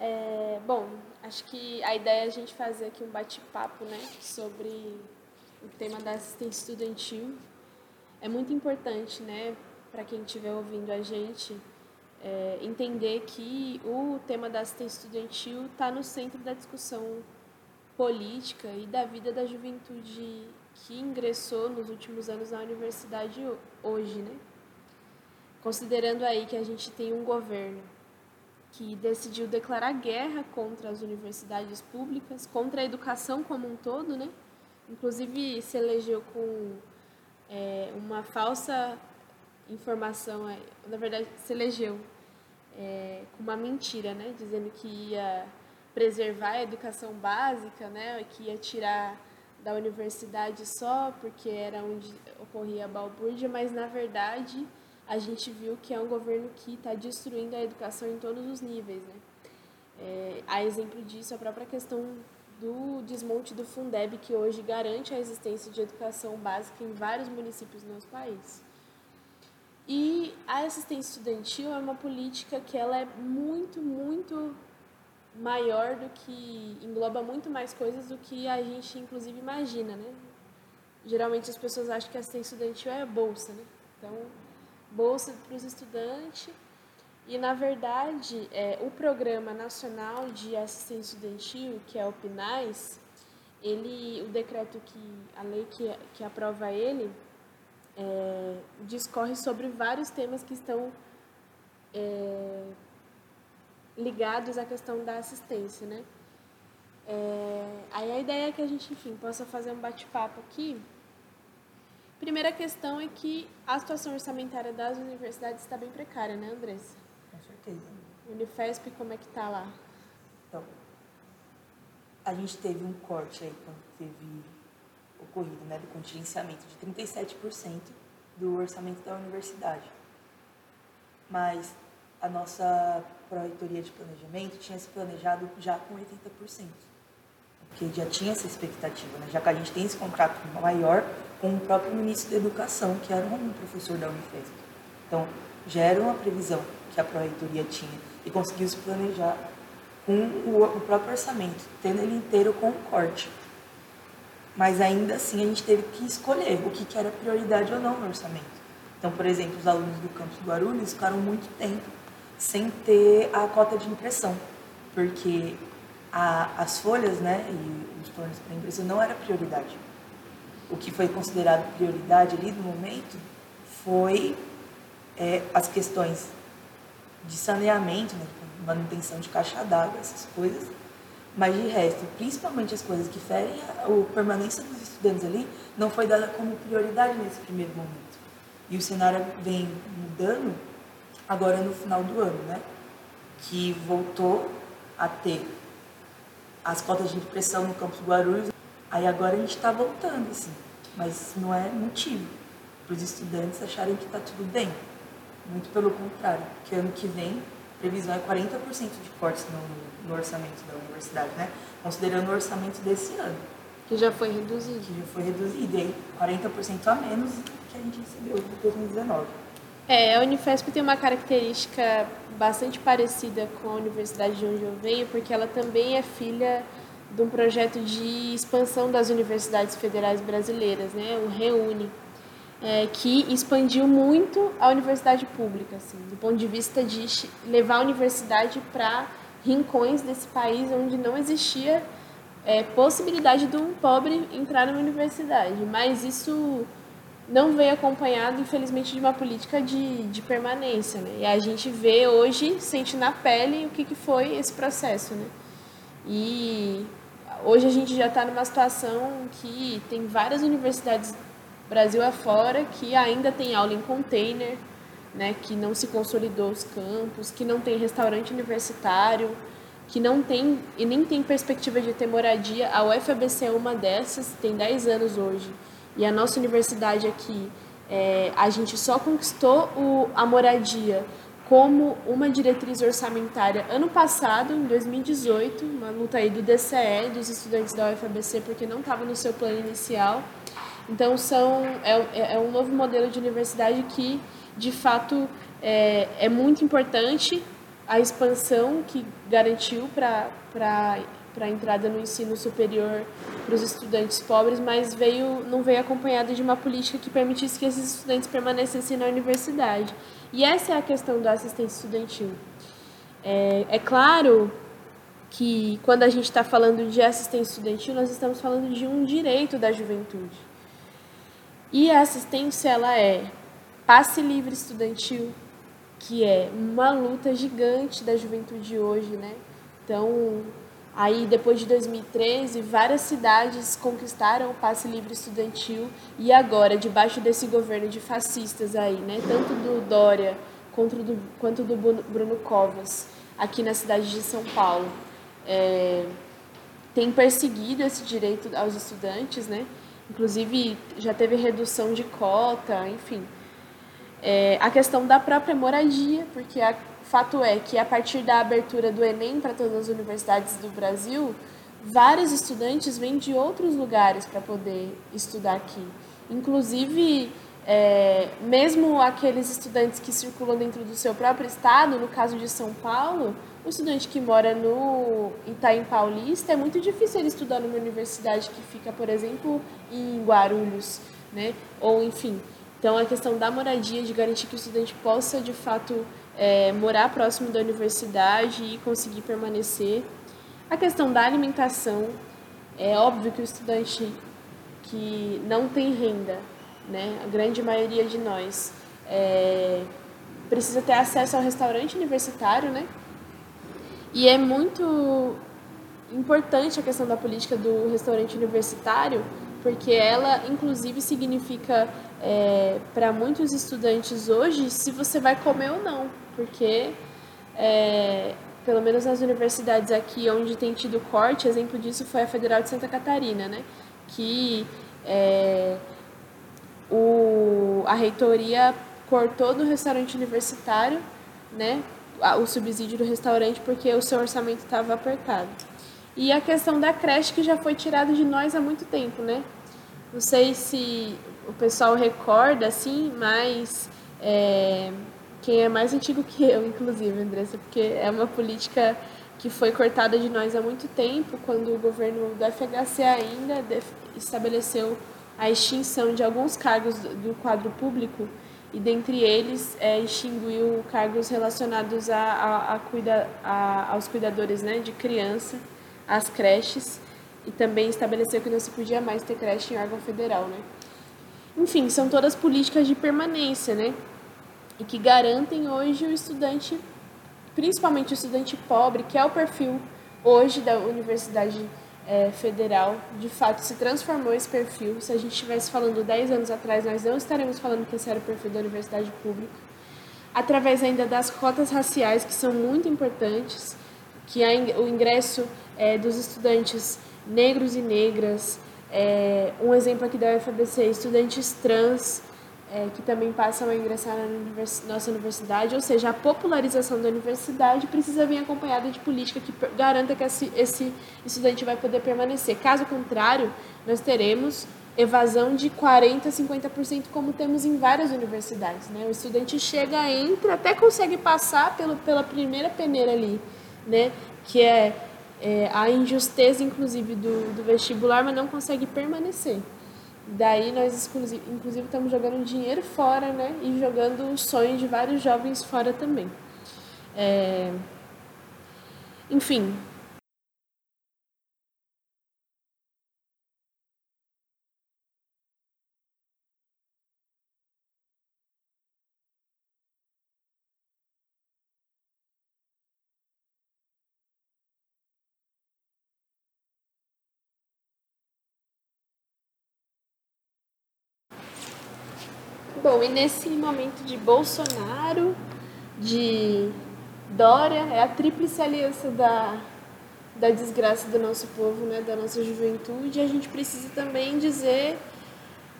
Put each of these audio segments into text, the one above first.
É, bom, acho que a ideia é a gente fazer aqui um bate-papo né, sobre o tema da assistência estudantil. É muito importante né, para quem estiver ouvindo a gente é, entender que o tema da assistência estudantil está no centro da discussão política e da vida da juventude que ingressou nos últimos anos na universidade hoje, né? Considerando aí que a gente tem um governo que decidiu declarar guerra contra as universidades públicas, contra a educação como um todo, né? Inclusive se elegeu com é, uma falsa informação, é, na verdade se elegeu é, com uma mentira, né? Dizendo que ia preservar a educação básica, né? Que ia tirar da universidade só porque era onde ocorria a balbúrdia, mas na verdade a gente viu que é um governo que está destruindo a educação em todos os níveis, né? É, a exemplo disso, a própria questão do desmonte do Fundeb, que hoje garante a existência de educação básica em vários municípios do nosso país. E a assistência estudantil é uma política que ela é muito, muito maior do que engloba muito mais coisas do que a gente inclusive imagina, né? Geralmente as pessoas acham que a assistência estudantil é bolsa, né? Então, bolsa para os estudantes. E na verdade, é, o Programa Nacional de Assistência Estudantil, que é o PNAES, ele, o decreto que a lei que, que aprova ele, é, discorre sobre vários temas que estão é, ligados à questão da assistência, né? É, aí a ideia é que a gente, enfim, possa fazer um bate-papo aqui. Primeira questão é que a situação orçamentária das universidades está bem precária, né, Andressa? Com certeza. Unifesp, como é que está lá? Então, a gente teve um corte aí quando teve ocorrido, né, do contingenciamento de 37% do orçamento da universidade. Mas a nossa Proreitoria de Planejamento tinha se planejado já com 80%. Porque já tinha essa expectativa, né? já que a gente tem esse contrato maior com o próprio ministro da Educação, que era um professor da Unifesp. Então, já era uma previsão que a Proreitoria tinha e conseguiu se planejar com o, próprio orçamento, tendo ele inteiro com o corte. Mas ainda assim a gente teve que escolher o que, era prioridade ou não no orçamento. Então, por exemplo, os alunos do campus Guarulhos ficaram muito tempo sem ter a cota de impressão, porque a, as folhas né, e os planos para impressão não era prioridade. O que foi considerado prioridade ali no momento foi é, as questões de saneamento, né, manutenção de caixa d'água, essas coisas, mas de resto, principalmente as coisas que ferem a, a permanência dos estudantes ali, não foi dada como prioridade nesse primeiro momento. E o cenário vem mudando agora no final do ano, né? Que voltou a ter as cotas de impressão no campus Guarulhos. Aí agora a gente está voltando, assim. Mas não é motivo para os estudantes acharem que está tudo bem. Muito pelo contrário, porque ano que vem a previsão é 40% de cortes no, no orçamento da universidade, né? Considerando o orçamento desse ano. Que já foi reduzido. Que já foi reduzido, e aí 40% a menos que a gente recebeu em 2019. É, a Unifesp tem uma característica bastante parecida com a universidade de onde eu venho, porque ela também é filha de um projeto de expansão das universidades federais brasileiras, né? o REUNE é, que expandiu muito a universidade pública, assim, do ponto de vista de levar a universidade para rincões desse país onde não existia é, possibilidade de um pobre entrar numa universidade. Mas isso não veio acompanhado, infelizmente, de uma política de, de permanência. Né? E a gente vê hoje, sente na pele o que, que foi esse processo. Né? E hoje a gente já está numa situação que tem várias universidades Brasil afora que ainda tem aula em container, né, que não se consolidou os campos, que não tem restaurante universitário, que não tem e nem tem perspectiva de ter moradia. A UFABC é uma dessas, tem 10 anos hoje. E a nossa universidade aqui, é, a gente só conquistou o, a moradia como uma diretriz orçamentária ano passado, em 2018, uma luta aí do DCE, dos estudantes da UFABC, porque não estava no seu plano inicial. Então, são, é, é um novo modelo de universidade que, de fato, é, é muito importante a expansão que garantiu para a entrada no ensino superior para os estudantes pobres, mas veio, não veio acompanhada de uma política que permitisse que esses estudantes permanecessem na universidade. E essa é a questão da assistência estudantil. É, é claro que quando a gente está falando de assistência estudantil, nós estamos falando de um direito da juventude. E a assistência ela é passe livre estudantil, que é uma luta gigante da juventude hoje, né? Então, aí depois de 2013, várias cidades conquistaram o passe livre estudantil e agora, debaixo desse governo de fascistas aí, né? Tanto do Dória quanto do, quanto do Bruno Covas, aqui na cidade de São Paulo é, tem perseguido esse direito aos estudantes, né? Inclusive já teve redução de cota, enfim. É, a questão da própria moradia, porque o fato é que a partir da abertura do Enem para todas as universidades do Brasil, vários estudantes vêm de outros lugares para poder estudar aqui. Inclusive, é, mesmo aqueles estudantes que circulam dentro do seu próprio estado, no caso de São Paulo, o estudante que mora no Itaim Paulista, é muito difícil ele estudar numa universidade que fica, por exemplo, em Guarulhos, né? Ou enfim. Então, a questão da moradia, de garantir que o estudante possa, de fato, é, morar próximo da universidade e conseguir permanecer. A questão da alimentação, é óbvio que o estudante que não tem renda, né? A grande maioria de nós é, precisa ter acesso ao restaurante universitário, né? E é muito importante a questão da política do restaurante universitário, porque ela, inclusive, significa é, para muitos estudantes hoje se você vai comer ou não, porque é, pelo menos nas universidades aqui onde tem tido corte, exemplo disso foi a Federal de Santa Catarina, né? Que é, o, a reitoria cortou do restaurante universitário, né? o subsídio do restaurante porque o seu orçamento estava apertado. E a questão da creche que já foi tirada de nós há muito tempo, né? Não sei se o pessoal recorda, assim, mas é, quem é mais antigo que eu, inclusive, Andressa, porque é uma política que foi cortada de nós há muito tempo, quando o governo do FHC ainda estabeleceu a extinção de alguns cargos do quadro público e dentre eles é, extinguiu cargos relacionados a, a, a cuida, a, aos cuidadores né, de criança, às creches, e também estabeleceu que não se podia mais ter creche em órgão federal. Né? Enfim, são todas políticas de permanência, né? E que garantem hoje o estudante, principalmente o estudante pobre, que é o perfil hoje da universidade é, federal de fato se transformou esse perfil. Se a gente estivesse falando 10 anos atrás, nós não estaremos falando que esse era o perfil da universidade pública. Através ainda das cotas raciais, que são muito importantes, que o ingresso é, dos estudantes negros e negras, é, um exemplo aqui da UFABC, estudantes trans, é, que também passam a ingressar na univers nossa universidade, ou seja, a popularização da universidade precisa vir acompanhada de política que garanta que esse, esse estudante vai poder permanecer. Caso contrário, nós teremos evasão de 40%, 50%, como temos em várias universidades. Né? O estudante chega, entra, até consegue passar pelo, pela primeira peneira ali, né? que é, é a injusteza, inclusive, do, do vestibular, mas não consegue permanecer. Daí nós, inclusive, estamos jogando dinheiro fora, né? E jogando o sonho de vários jovens fora também. É... Enfim, E nesse momento de Bolsonaro, de Dória, é a tríplice aliança da, da desgraça do nosso povo, né, da nossa juventude, a gente precisa também dizer,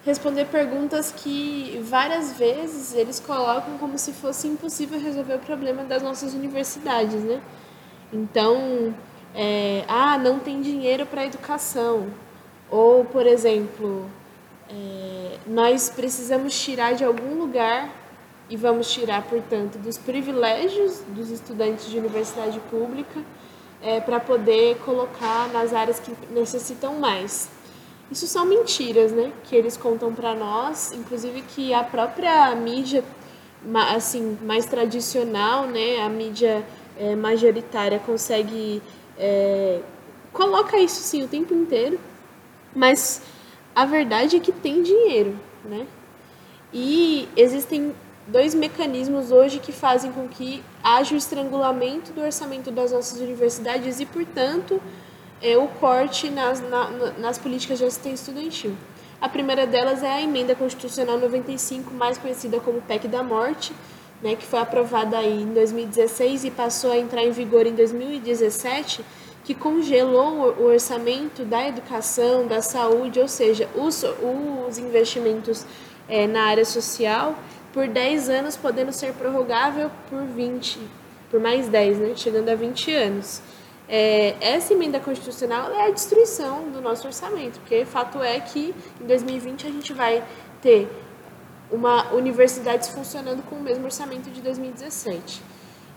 responder perguntas que várias vezes eles colocam como se fosse impossível resolver o problema das nossas universidades, né? Então, é, ah, não tem dinheiro para educação. Ou, por exemplo, é, nós precisamos tirar de algum lugar e vamos tirar, portanto, dos privilégios dos estudantes de universidade pública é, para poder colocar nas áreas que necessitam mais. Isso são mentiras, né? Que eles contam para nós, inclusive que a própria mídia, assim, mais tradicional, né? A mídia é, majoritária consegue é, coloca isso sim o tempo inteiro, mas a verdade é que tem dinheiro, né? E existem dois mecanismos hoje que fazem com que haja o estrangulamento do orçamento das nossas universidades e, portanto, é, o corte nas, na, nas políticas de assistência estudantil. A primeira delas é a Emenda Constitucional 95, mais conhecida como PEC da Morte, né, que foi aprovada aí em 2016 e passou a entrar em vigor em 2017, que congelou o orçamento da educação, da saúde, ou seja, os, os investimentos é, na área social por 10 anos, podendo ser prorrogável por 20, por mais 10, né, chegando a 20 anos. É, essa emenda constitucional é a destruição do nosso orçamento, porque fato é que em 2020 a gente vai ter uma universidade funcionando com o mesmo orçamento de 2017.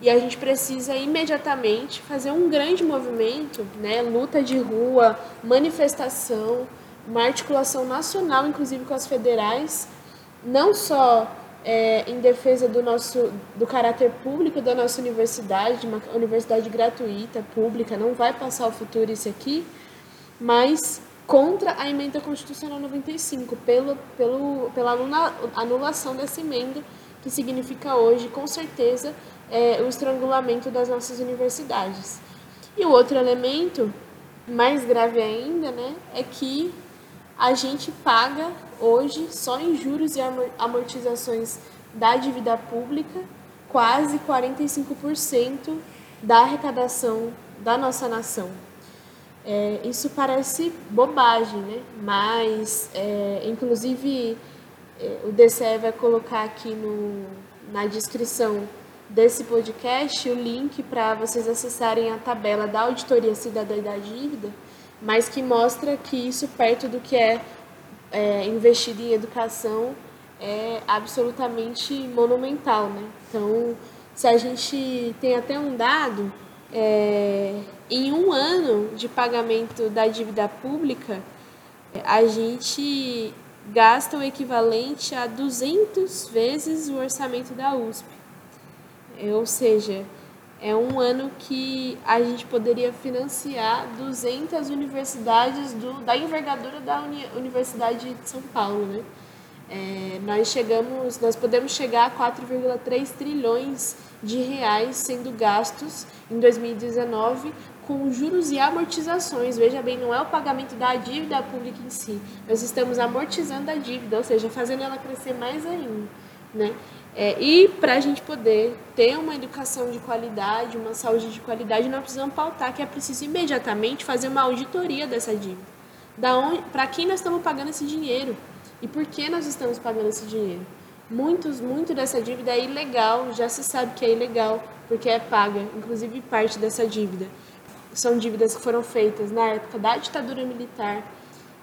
E a gente precisa imediatamente fazer um grande movimento, né, luta de rua, manifestação, uma articulação nacional, inclusive com as federais, não só é, em defesa do nosso do caráter público da nossa universidade, uma universidade gratuita, pública, não vai passar o futuro isso aqui, mas contra a emenda constitucional 95, pelo, pelo, pela anulação dessa emenda, que significa hoje, com certeza, é, o estrangulamento das nossas universidades. E o outro elemento, mais grave ainda, né, é que a gente paga hoje, só em juros e amortizações da dívida pública, quase 45% da arrecadação da nossa nação. É, isso parece bobagem, né? mas, é, inclusive, é, o DCE vai colocar aqui no, na descrição desse podcast o link para vocês acessarem a tabela da Auditoria Cidadã da Dívida, mas que mostra que isso perto do que é, é investido em educação é absolutamente monumental, né? Então, se a gente tem até um dado, é, em um ano de pagamento da dívida pública, a gente gasta o equivalente a 200 vezes o orçamento da USP. Ou seja, é um ano que a gente poderia financiar 200 universidades do, da envergadura da Uni, Universidade de São Paulo, né? É, nós chegamos, nós podemos chegar a 4,3 trilhões de reais sendo gastos em 2019 com juros e amortizações. Veja bem, não é o pagamento da dívida pública em si. Nós estamos amortizando a dívida, ou seja, fazendo ela crescer mais ainda, né? É, e para a gente poder ter uma educação de qualidade, uma saúde de qualidade, nós precisamos pautar que é preciso imediatamente fazer uma auditoria dessa dívida. Para quem nós estamos pagando esse dinheiro e por que nós estamos pagando esse dinheiro. Muitos, muito dessa dívida é ilegal, já se sabe que é ilegal, porque é paga, inclusive parte dessa dívida. São dívidas que foram feitas na época da ditadura militar,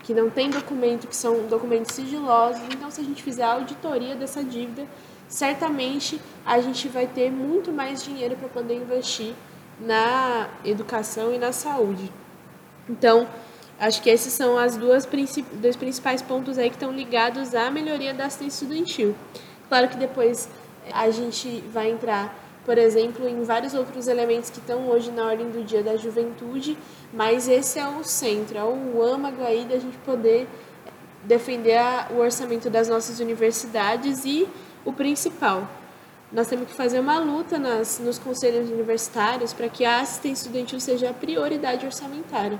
que não tem documento, que são documentos sigilosos. Então, se a gente fizer a auditoria dessa dívida, certamente a gente vai ter muito mais dinheiro para poder investir na educação e na saúde. Então, acho que esses são as duas dois principais pontos aí que estão ligados à melhoria da assistência estudantil. Claro que depois a gente vai entrar, por exemplo, em vários outros elementos que estão hoje na ordem do dia da juventude, mas esse é o centro, é o âmago aí da gente poder defender a, o orçamento das nossas universidades e o principal. Nós temos que fazer uma luta nas, nos conselhos universitários para que a assistência estudantil seja a prioridade orçamentária,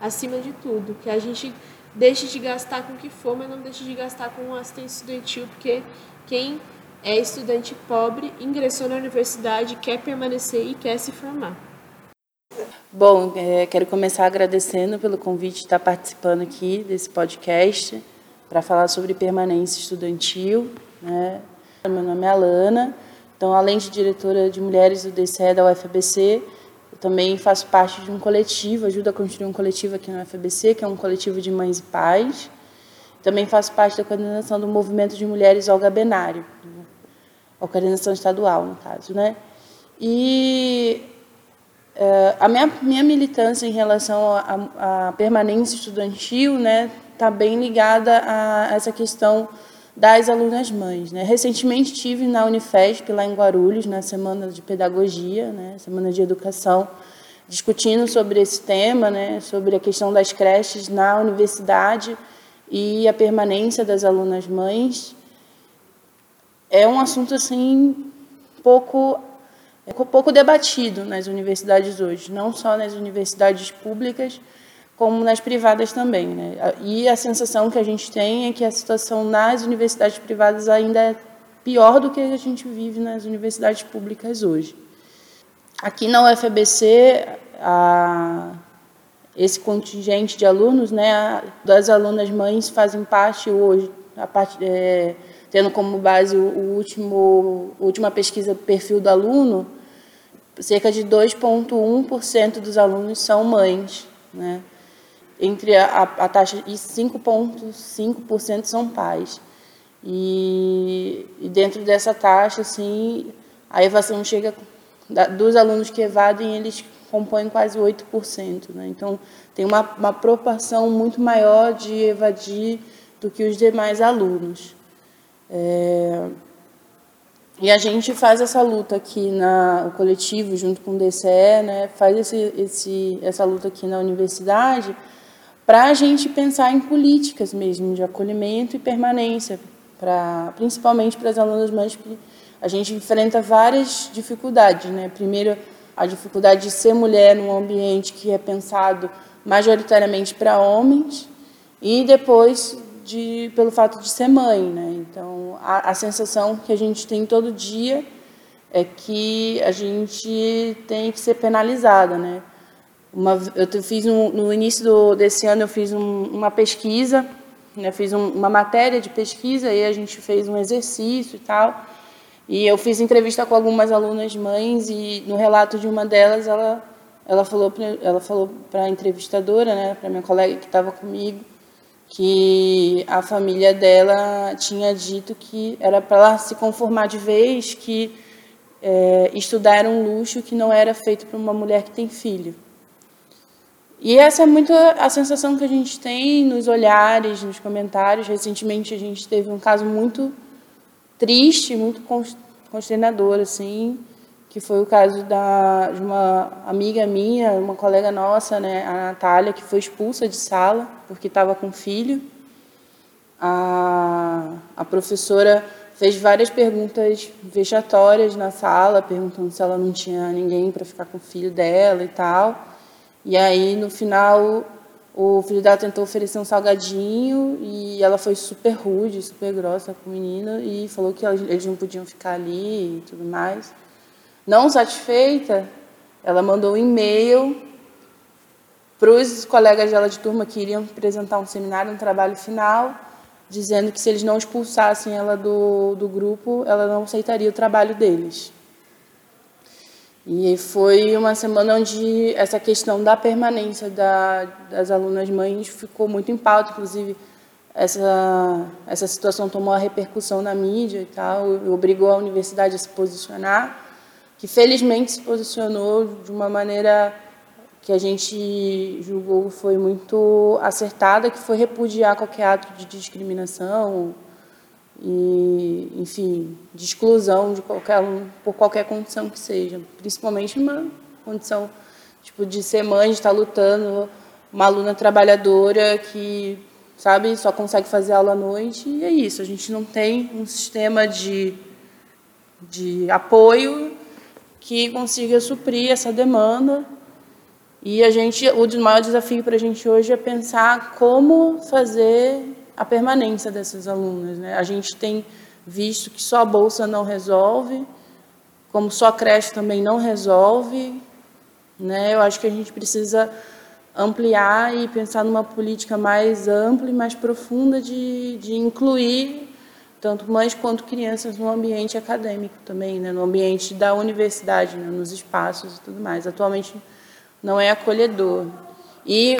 acima de tudo. Que a gente deixe de gastar com o que for, mas não deixe de gastar com assistência estudantil, porque quem é estudante pobre ingressou na universidade, quer permanecer e quer se formar. Bom, é, quero começar agradecendo pelo convite de estar participando aqui desse podcast para falar sobre permanência estudantil. Né? Meu nome é Alana, então, além de diretora de mulheres do DCE da UFABC, eu também faço parte de um coletivo, ajudo a construir um coletivo aqui no UFABC, que é um coletivo de mães e pais. Também faço parte da coordenação do movimento de mulheres Olga Benário. a coordenação estadual, no caso, né? E uh, a minha, minha militância em relação à permanência estudantil, né, está bem ligada a essa questão das alunas mães. Né? Recentemente estive na Unifesp, lá em Guarulhos, na Semana de Pedagogia, né? Semana de Educação, discutindo sobre esse tema, né? sobre a questão das creches na universidade e a permanência das alunas mães. É um assunto assim pouco pouco debatido nas universidades hoje, não só nas universidades públicas, como nas privadas também. Né? E a sensação que a gente tem é que a situação nas universidades privadas ainda é pior do que a gente vive nas universidades públicas hoje. Aqui na UFBC, a, esse contingente de alunos, né, das alunas mães fazem parte hoje, a parte, é, tendo como base o, o último, a última pesquisa do perfil do aluno, cerca de 2,1% dos alunos são mães. Né? Entre a, a taxa e 5,5% são pais. E, e, dentro dessa taxa, assim, a evasão chega da, dos alunos que evadem, eles compõem quase 8%. Né? Então, tem uma, uma proporção muito maior de evadir do que os demais alunos. É, e a gente faz essa luta aqui na o coletivo junto com o DCE, né, faz esse, esse, essa luta aqui na universidade para a gente pensar em políticas mesmo de acolhimento e permanência, pra, principalmente para as alunas mães, porque a gente enfrenta várias dificuldades. Né? Primeiro, a dificuldade de ser mulher num ambiente que é pensado majoritariamente para homens, e depois de, pelo fato de ser mãe. Né? Então, a, a sensação que a gente tem todo dia é que a gente tem que ser penalizada, né? Uma, eu fiz um, no início do, desse ano eu fiz um, uma pesquisa, né, fiz um, uma matéria de pesquisa e a gente fez um exercício e tal. E eu fiz entrevista com algumas alunas mães e no relato de uma delas ela ela falou pra, ela falou para a entrevistadora, né, para minha colega que estava comigo, que a família dela tinha dito que era para ela se conformar de vez que é, estudar era um luxo que não era feito para uma mulher que tem filho. E essa é muito a sensação que a gente tem nos olhares, nos comentários. Recentemente a gente teve um caso muito triste, muito consternador, assim, que foi o caso da, de uma amiga minha, uma colega nossa, né, a Natália, que foi expulsa de sala porque estava com filho. A, a professora fez várias perguntas vexatórias na sala, perguntando se ela não tinha ninguém para ficar com o filho dela e tal. E aí, no final, o filho dela tentou oferecer um salgadinho e ela foi super rude, super grossa com o menino e falou que eles não podiam ficar ali e tudo mais. Não satisfeita, ela mandou um e-mail para os colegas dela de turma que iriam apresentar um seminário, um trabalho final, dizendo que se eles não expulsassem ela do, do grupo, ela não aceitaria o trabalho deles. E foi uma semana onde essa questão da permanência da, das alunas mães ficou muito em pauta, inclusive essa, essa situação tomou a repercussão na mídia e tal, obrigou a universidade a se posicionar, que felizmente se posicionou de uma maneira que a gente julgou foi muito acertada, que foi repudiar qualquer ato de discriminação, e, enfim, de exclusão de qualquer por qualquer condição que seja, principalmente uma condição tipo de ser mãe, de estar lutando, uma aluna trabalhadora que, sabe, só consegue fazer aula à noite e é isso. A gente não tem um sistema de de apoio que consiga suprir essa demanda. E a gente, o maior desafio para a gente hoje é pensar como fazer a permanência dessas alunas. Né? A gente tem visto que só a bolsa não resolve, como só a creche também não resolve. Né? Eu acho que a gente precisa ampliar e pensar numa política mais ampla e mais profunda de, de incluir tanto mães quanto crianças no ambiente acadêmico também, né? no ambiente da universidade, né? nos espaços e tudo mais. Atualmente não é acolhedor. E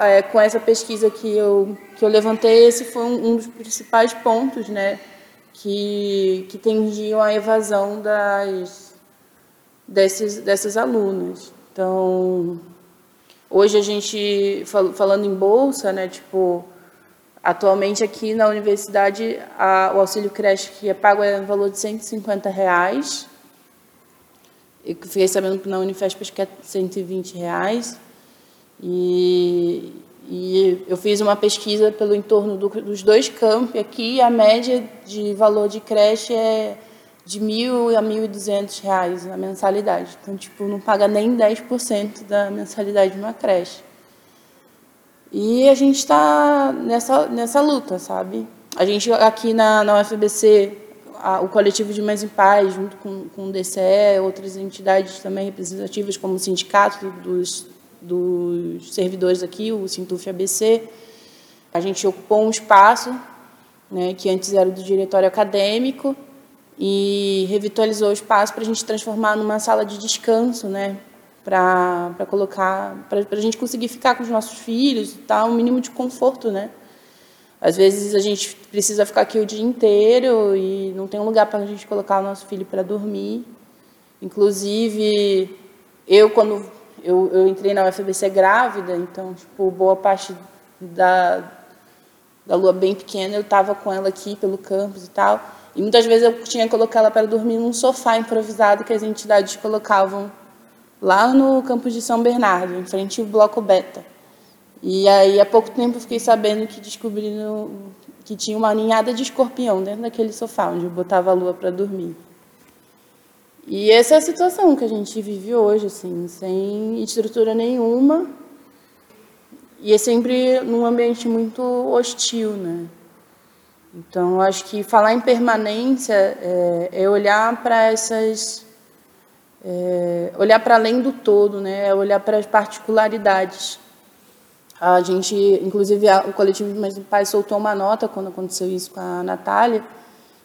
é, com essa pesquisa que eu, que eu levantei, esse foi um, um dos principais pontos, né? que, que tendiam à evasão das, desses, dessas alunas. Então, hoje a gente, falando em bolsa, né, tipo, atualmente aqui na universidade a, o auxílio creche que é pago é no valor de 150 reais. Eu fiquei sabendo que na Unifesp acho que é 120 reais. E, e eu fiz uma pesquisa pelo entorno do, dos dois campi aqui, a média de valor de creche é de mil a mil e duzentos reais a mensalidade. Então, tipo, não paga nem 10% da mensalidade de uma creche. E a gente está nessa, nessa luta, sabe? A gente aqui na, na UFBC, a, o coletivo de Mães em Paz, junto com, com o DCE, outras entidades também representativas, como o Sindicato dos dos servidores aqui, o Sintuf ABC. A gente ocupou um espaço né, que antes era do diretório acadêmico e revitalizou o espaço para a gente transformar numa sala de descanso, né, para colocar, para a gente conseguir ficar com os nossos filhos, tá, um mínimo de conforto, né. Às vezes a gente precisa ficar aqui o dia inteiro e não tem um lugar para a gente colocar o nosso filho para dormir. Inclusive, eu quando eu, eu entrei na UFBC grávida, então, tipo, boa parte da, da lua bem pequena eu estava com ela aqui pelo campus e tal. E muitas vezes eu tinha que colocar ela para dormir num sofá improvisado que as entidades colocavam lá no campus de São Bernardo, em frente ao bloco Beta. E aí, há pouco tempo, eu fiquei sabendo que descobriram que tinha uma ninhada de escorpião dentro daquele sofá, onde eu botava a lua para dormir. E essa é a situação que a gente vive hoje, assim, sem estrutura nenhuma. E é sempre num ambiente muito hostil, né? Então, acho que falar em permanência é, é olhar para essas. É, olhar para além do todo, né? É olhar para as particularidades. A gente, inclusive, a, o coletivo Mais Pais soltou uma nota quando aconteceu isso com a Natália,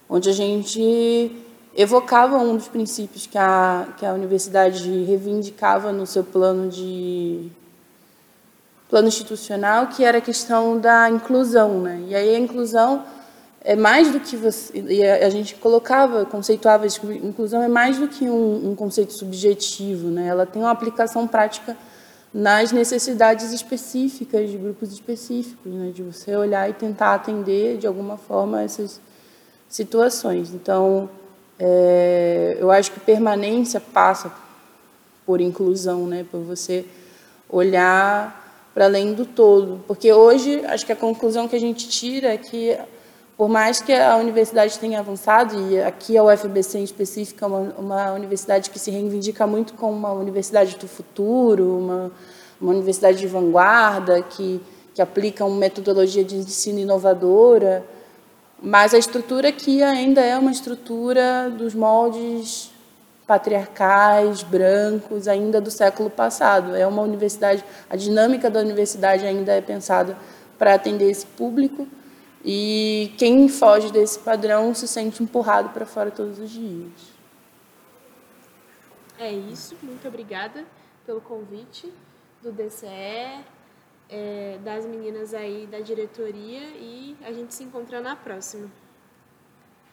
onde a gente evocava um dos princípios que a, que a universidade reivindicava no seu plano de plano institucional, que era a questão da inclusão, né? E aí a inclusão é mais do que você e a, gente colocava, conceituava inclusão é mais do que um, um conceito subjetivo, né? Ela tem uma aplicação prática nas necessidades específicas de grupos específicos, né? De você olhar e tentar atender de alguma forma essas situações. Então, é, eu acho que permanência passa por inclusão, né? Por você olhar para além do todo, porque hoje acho que a conclusão que a gente tira é que por mais que a universidade tenha avançado e aqui a UFBC em específico é uma, uma universidade que se reivindica muito como uma universidade do futuro, uma, uma universidade de vanguarda que que aplica uma metodologia de ensino inovadora, mas a estrutura aqui ainda é uma estrutura dos moldes patriarcais, brancos, ainda do século passado. É uma universidade, a dinâmica da universidade ainda é pensada para atender esse público e quem foge desse padrão se sente empurrado para fora todos os dias. É isso, muito obrigada pelo convite do DCE, é, das meninas aí da diretoria e a gente se encontra na próxima.